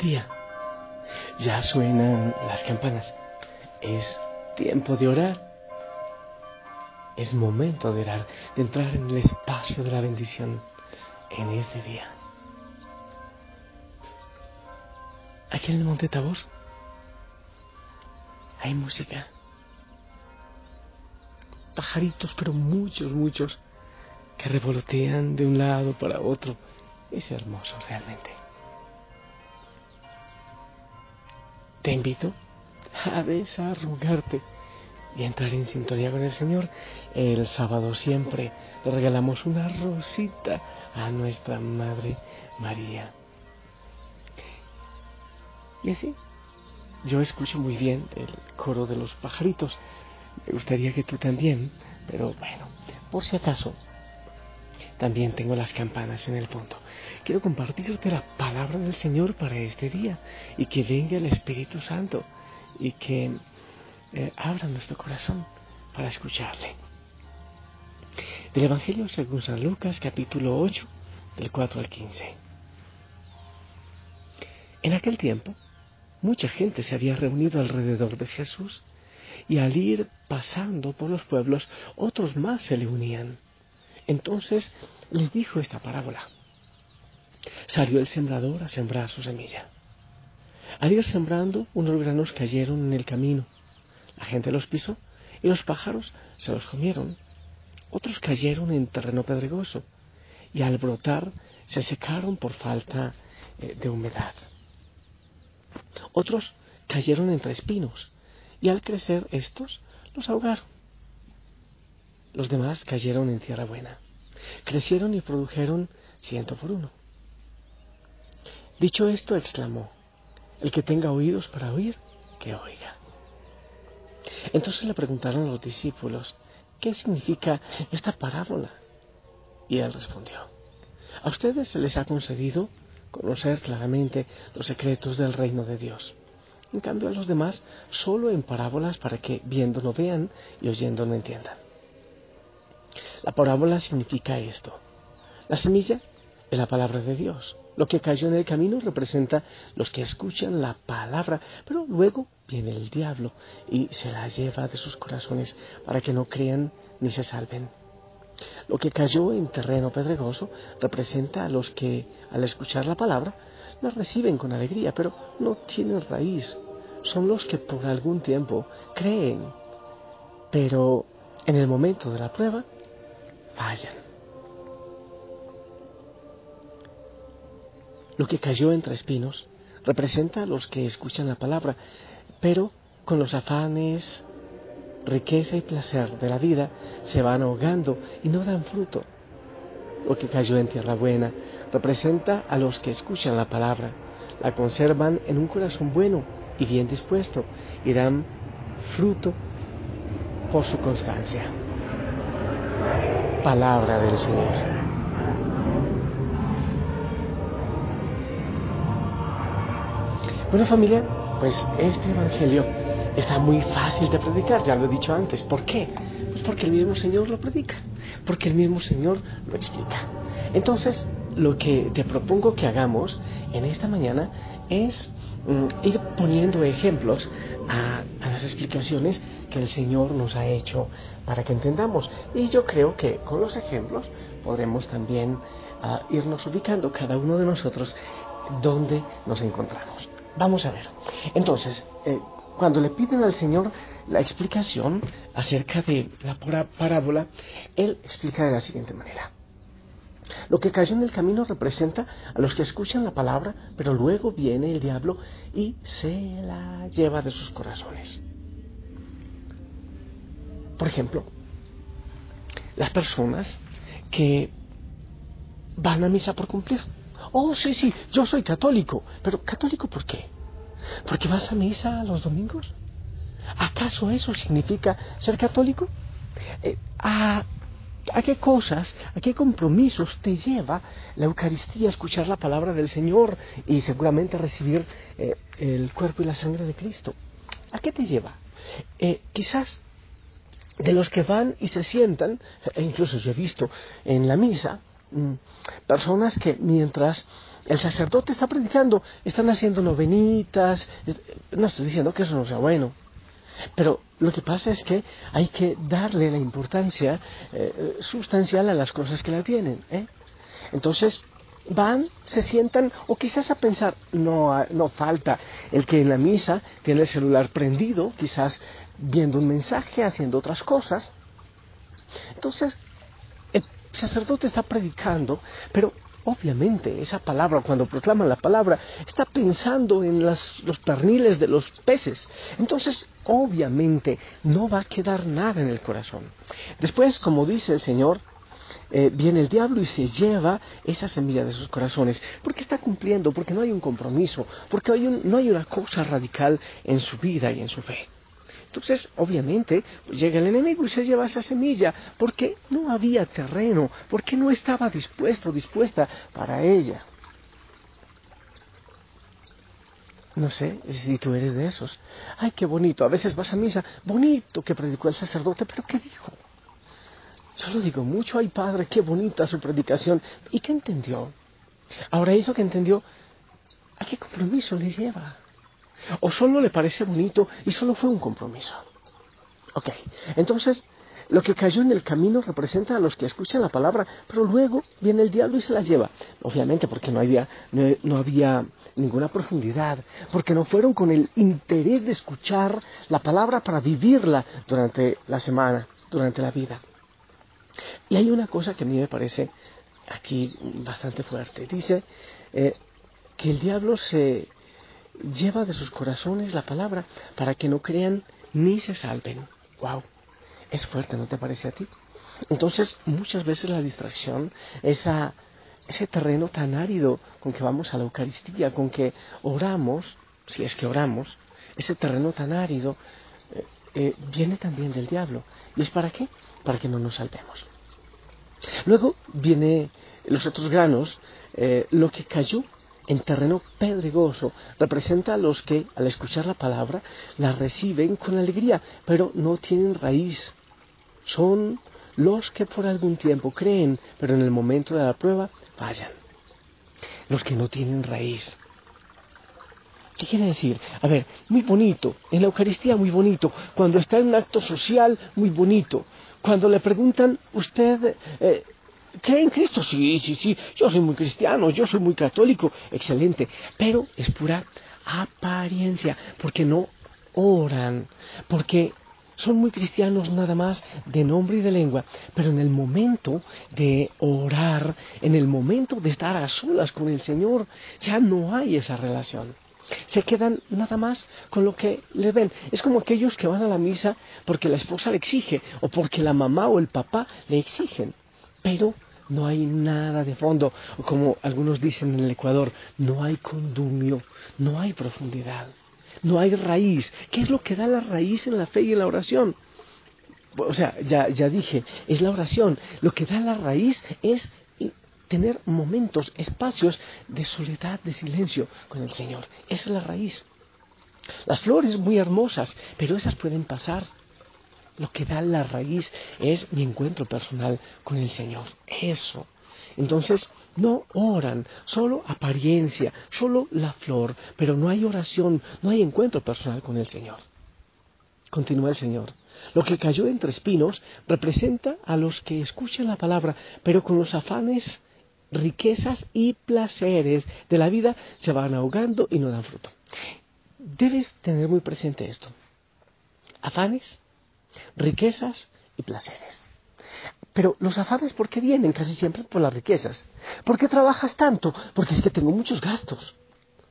Día. Ya suenan las campanas. Es tiempo de orar. Es momento de orar, de entrar en el espacio de la bendición en este día. Aquí en el Monte Tabor hay música. Pajaritos, pero muchos, muchos, que revolotean de un lado para otro. Es hermoso realmente. Te invito a desarrugarte y entrar en sintonía con el Señor. El sábado siempre le regalamos una rosita a nuestra Madre María. Y así, yo escucho muy bien el coro de los pajaritos. Me gustaría que tú también, pero bueno, por si acaso, también tengo las campanas en el punto. Quiero compartirte la palabra del Señor para este día y que venga el Espíritu Santo y que eh, abra nuestro corazón para escucharle. Del Evangelio según San Lucas capítulo 8 del 4 al 15. En aquel tiempo, mucha gente se había reunido alrededor de Jesús y al ir pasando por los pueblos, otros más se le unían. Entonces les dijo esta parábola. Salió el sembrador a sembrar su semilla. Al ir sembrando, unos granos cayeron en el camino. La gente los pisó y los pájaros se los comieron. Otros cayeron en terreno pedregoso y al brotar se secaron por falta eh, de humedad. Otros cayeron entre espinos y al crecer estos los ahogaron. Los demás cayeron en tierra buena. Crecieron y produjeron ciento por uno. Dicho esto, exclamó, el que tenga oídos para oír, que oiga. Entonces le preguntaron a los discípulos, ¿qué significa esta parábola? Y él respondió, a ustedes se les ha concedido conocer claramente los secretos del reino de Dios. En cambio a los demás solo en parábolas para que viendo no vean y oyendo no entiendan. La parábola significa esto. La semilla es la palabra de Dios. Lo que cayó en el camino representa los que escuchan la palabra, pero luego viene el diablo y se la lleva de sus corazones para que no crean ni se salven. Lo que cayó en terreno pedregoso representa a los que al escuchar la palabra la reciben con alegría, pero no tienen raíz. Son los que por algún tiempo creen, pero en el momento de la prueba fallan. Lo que cayó entre espinos representa a los que escuchan la palabra, pero con los afanes, riqueza y placer de la vida se van ahogando y no dan fruto. Lo que cayó en tierra buena representa a los que escuchan la palabra, la conservan en un corazón bueno y bien dispuesto y dan fruto por su constancia. Palabra del Señor. Bueno familia, pues este Evangelio está muy fácil de predicar, ya lo he dicho antes. ¿Por qué? Pues porque el mismo Señor lo predica, porque el mismo Señor lo explica. Entonces, lo que te propongo que hagamos en esta mañana es mm, ir poniendo ejemplos a, las explicaciones que el Señor nos ha hecho para que entendamos. Y yo creo que con los ejemplos podremos también ah, irnos ubicando cada uno de nosotros donde nos encontramos. Vamos a ver. Entonces, eh, cuando le piden al Señor la explicación acerca de la parábola, Él explica de la siguiente manera. Lo que cayó en el camino representa a los que escuchan la palabra, pero luego viene el diablo y se la lleva de sus corazones. Por ejemplo, las personas que van a misa por cumplir. Oh, sí, sí, yo soy católico, pero ¿católico por qué? ¿Porque vas a misa los domingos? ¿Acaso eso significa ser católico? Eh, ¿a, qué cosas, a qué compromisos te lleva la Eucaristía, escuchar la palabra del Señor y seguramente recibir eh, el cuerpo y la sangre de Cristo? ¿A qué te lleva? Eh, quizás de los que van y se sientan, e incluso yo he visto en la misa, mm, personas que mientras el sacerdote está predicando, están haciendo novenitas, no estoy diciendo que eso no sea bueno, pero lo que pasa es que hay que darle la importancia eh, sustancial a las cosas que la tienen. ¿eh? Entonces, van, se sientan, o quizás a pensar, no, no falta el que en la misa tiene el celular prendido, quizás viendo un mensaje, haciendo otras cosas. Entonces, el sacerdote está predicando, pero obviamente esa palabra, cuando proclama la palabra, está pensando en los perniles de los peces. Entonces, obviamente, no va a quedar nada en el corazón. Después, como dice el Señor, eh, viene el diablo y se lleva esa semilla de sus corazones, porque está cumpliendo, porque no hay un compromiso, porque no hay una cosa radical en su vida y en su fe. Entonces, obviamente, llega el enemigo y se lleva esa semilla, porque no había terreno, porque no estaba dispuesto, dispuesta para ella. No sé si tú eres de esos. Ay, qué bonito. A veces vas a misa. Bonito que predicó el sacerdote, pero ¿qué dijo? Yo lo digo mucho. Ay, padre, qué bonita su predicación. ¿Y qué entendió? Ahora, eso que entendió, ¿a qué compromiso le lleva? ¿O solo le parece bonito y solo fue un compromiso? Ok, entonces lo que cayó en el camino representa a los que escuchan la palabra, pero luego viene el diablo y se la lleva. Obviamente porque no había, no, había ninguna profundidad, porque no fueron con el interés de escuchar la palabra para vivirla durante la semana, durante la vida. Y hay una cosa que a mí me parece aquí bastante fuerte. Dice eh, que el diablo se lleva de sus corazones la palabra para que no crean ni se salven. ¡Wow! Es fuerte, ¿no te parece a ti? Entonces, muchas veces la distracción, esa, ese terreno tan árido con que vamos a la Eucaristía, con que oramos, si es que oramos, ese terreno tan árido eh, eh, viene también del diablo. ¿Y es para qué? Para que no nos salvemos. Luego viene los otros granos, eh, lo que cayó en terreno pedregoso representa a los que al escuchar la palabra la reciben con alegría, pero no tienen raíz. Son los que por algún tiempo creen, pero en el momento de la prueba fallan. Los que no tienen raíz. ¿Qué quiere decir? A ver, muy bonito, en la Eucaristía muy bonito, cuando está en un acto social muy bonito, cuando le preguntan, usted eh, ¿Cree en Cristo? Sí, sí, sí. Yo soy muy cristiano, yo soy muy católico. Excelente. Pero es pura apariencia, porque no oran, porque son muy cristianos nada más de nombre y de lengua, pero en el momento de orar, en el momento de estar a solas con el Señor, ya no hay esa relación. Se quedan nada más con lo que le ven. Es como aquellos que van a la misa porque la esposa le exige o porque la mamá o el papá le exigen pero no hay nada de fondo, como algunos dicen en el Ecuador, no hay condumio, no hay profundidad, no hay raíz. ¿Qué es lo que da la raíz en la fe y en la oración? O sea, ya, ya dije, es la oración. Lo que da la raíz es tener momentos, espacios de soledad, de silencio con el Señor. Esa es la raíz. Las flores muy hermosas, pero esas pueden pasar lo que da la raíz es mi encuentro personal con el Señor. Eso. Entonces, no oran, solo apariencia, solo la flor, pero no hay oración, no hay encuentro personal con el Señor. Continúa el Señor. Lo que cayó entre espinos representa a los que escuchan la palabra, pero con los afanes, riquezas y placeres de la vida se van ahogando y no dan fruto. debes tener muy presente esto. Afanes, riquezas y placeres. Pero los afanes, ¿por qué vienen? Casi siempre por las riquezas. ¿Por qué trabajas tanto? Porque es que tengo muchos gastos.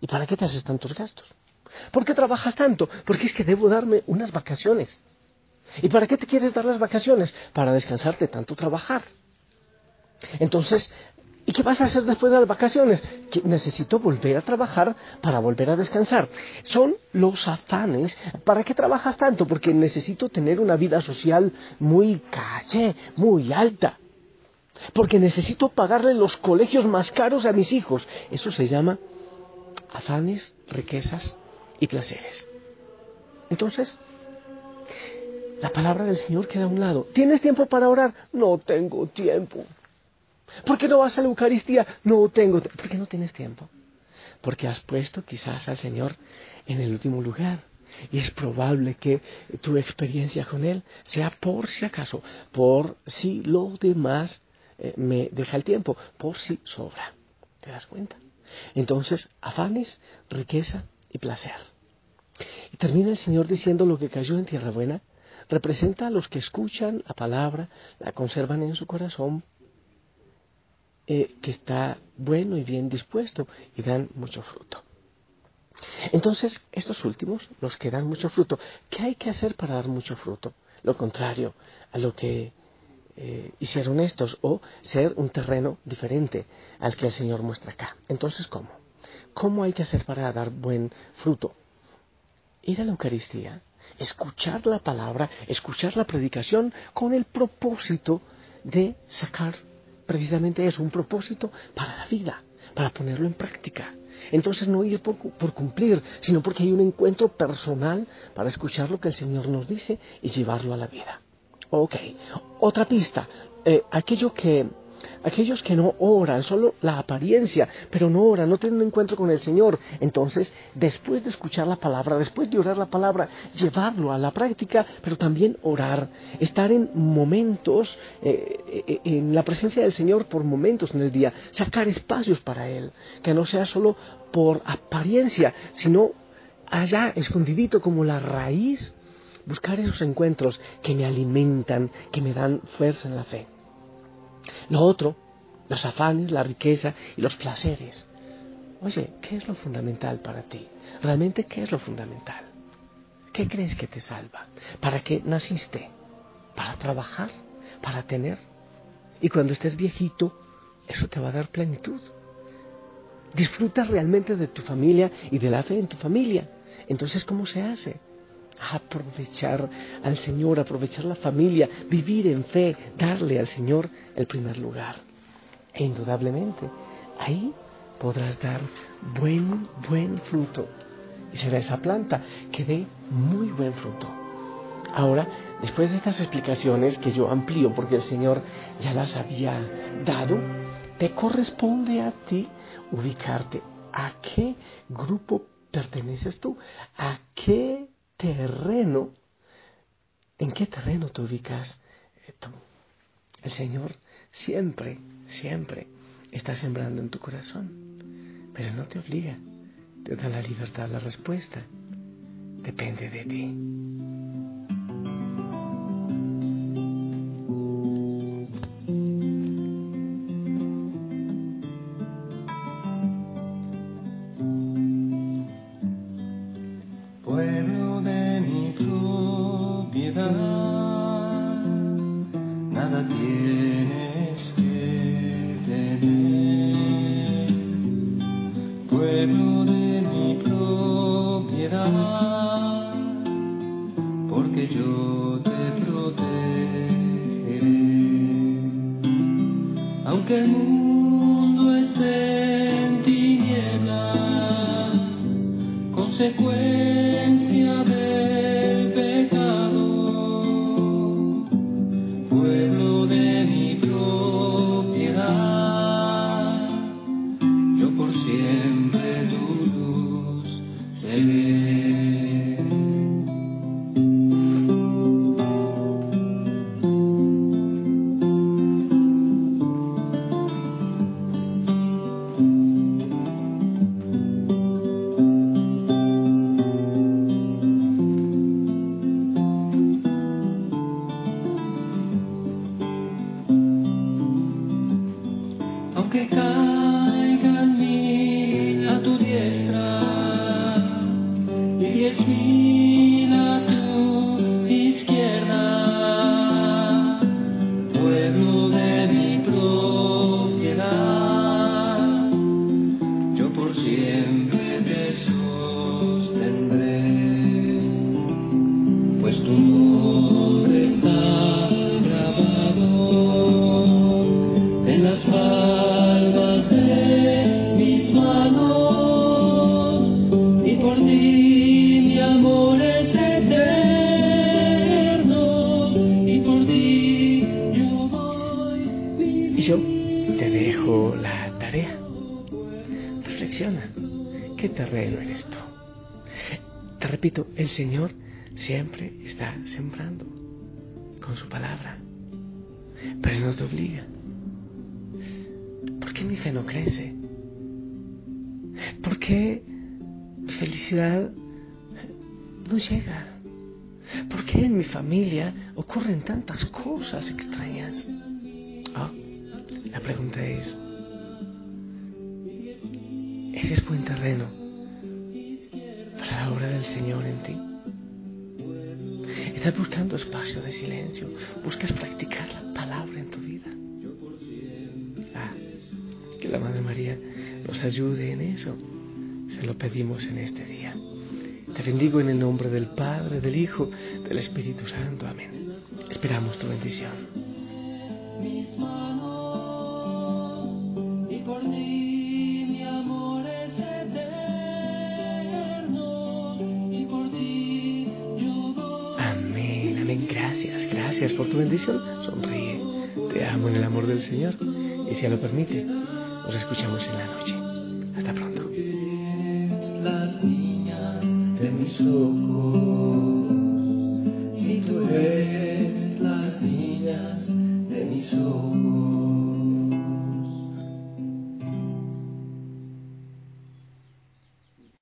¿Y para qué te haces tantos gastos? ¿Por qué trabajas tanto? Porque es que debo darme unas vacaciones. ¿Y para qué te quieres dar las vacaciones? Para descansarte tanto trabajar. Entonces, ¿y qué vas a hacer después de las vacaciones? Necesito volver a trabajar para volver a descansar. Son los afanes. ¿Para qué trabajas tanto? Porque necesito tener una vida social muy caché, muy alta. Porque necesito pagarle los colegios más caros a mis hijos. Eso se llama afanes, riquezas y placeres. Entonces, la palabra del Señor queda a un lado. ¿Tienes tiempo para orar? No tengo tiempo. ¿Por qué no vas a la Eucaristía? No tengo. ¿Por qué no tienes tiempo? Porque has puesto quizás al Señor en el último lugar. Y es probable que tu experiencia con Él sea por si acaso, por si lo demás eh, me deja el tiempo, por si sobra. ¿Te das cuenta? Entonces, afanes, riqueza y placer. Y termina el Señor diciendo lo que cayó en tierra buena, representa a los que escuchan la palabra, la conservan en su corazón, eh, que está bueno y bien dispuesto y dan mucho fruto. Entonces, estos últimos, los que dan mucho fruto, ¿qué hay que hacer para dar mucho fruto? Lo contrario a lo que eh, hicieron estos, o ser un terreno diferente al que el Señor muestra acá. Entonces, ¿cómo? ¿Cómo hay que hacer para dar buen fruto? Ir a la Eucaristía, escuchar la palabra, escuchar la predicación con el propósito de sacar precisamente eso, un propósito para la vida, para ponerlo en práctica. Entonces no ir por, cumplir, sino porque hay un encuentro personal para escuchar lo que el Señor nos dice y llevarlo a la vida. Ok, otra pista, eh, aquello que aquellos que no oran, solo la apariencia, pero no oran, no tienen un encuentro con el Señor. Entonces, después de escuchar la palabra, después de orar la palabra, llevarlo a la práctica, pero también orar, estar en momentos, eh, eh, en la presencia del Señor por momentos en el día, sacar espacios para Él, que no sea solo por apariencia, sino allá escondidito como la raíz, buscar esos encuentros que me alimentan, que me dan fuerza en la fe. Lo otro, los afanes, la riqueza y los placeres. Oye, ¿qué es lo fundamental para ti? ¿Realmente qué es lo fundamental? ¿Qué crees que te salva? ¿Para qué naciste? ¿Para trabajar? ¿Para tener? Y cuando estés viejito, eso te va a dar plenitud. Disfruta realmente de tu familia y de la fe en tu familia. Entonces, ¿cómo se hace? Aprovechar al Señor, aprovechar la familia, vivir en fe, darle al Señor el primer lugar. E indudablemente, ahí podrás dar buen, buen fruto. Y será esa planta que dé muy buen fruto. Ahora, después de estas explicaciones que yo amplío porque el Señor ya las había dado, te corresponde a ti ubicarte. ¿A qué grupo perteneces tú? ¿A qué terreno, ¿en qué terreno te ubicas eh, tú? El Señor siempre, siempre está sembrando en tu corazón, pero no te obliga, te da la libertad, la respuesta, depende de ti. Terreno eres tú. Te repito, el Señor siempre está sembrando con su palabra, pero no te obliga. ¿Por qué mi fe no crece? ¿Por qué felicidad no llega? ¿Por qué en mi familia ocurren tantas cosas extrañas? Ah, la pregunta es, ¿eres buen terreno? la obra del Señor en ti. Estás buscando espacio de silencio, buscas practicar la palabra en tu vida. Ah, que la Madre María nos ayude en eso. Se lo pedimos en este día. Te bendigo en el nombre del Padre, del Hijo, del Espíritu Santo. Amén. Esperamos tu bendición. Gracias por tu bendición. Sonríe. Te amo en el amor del Señor. Y si lo permite, nos escuchamos en la noche. Hasta pronto.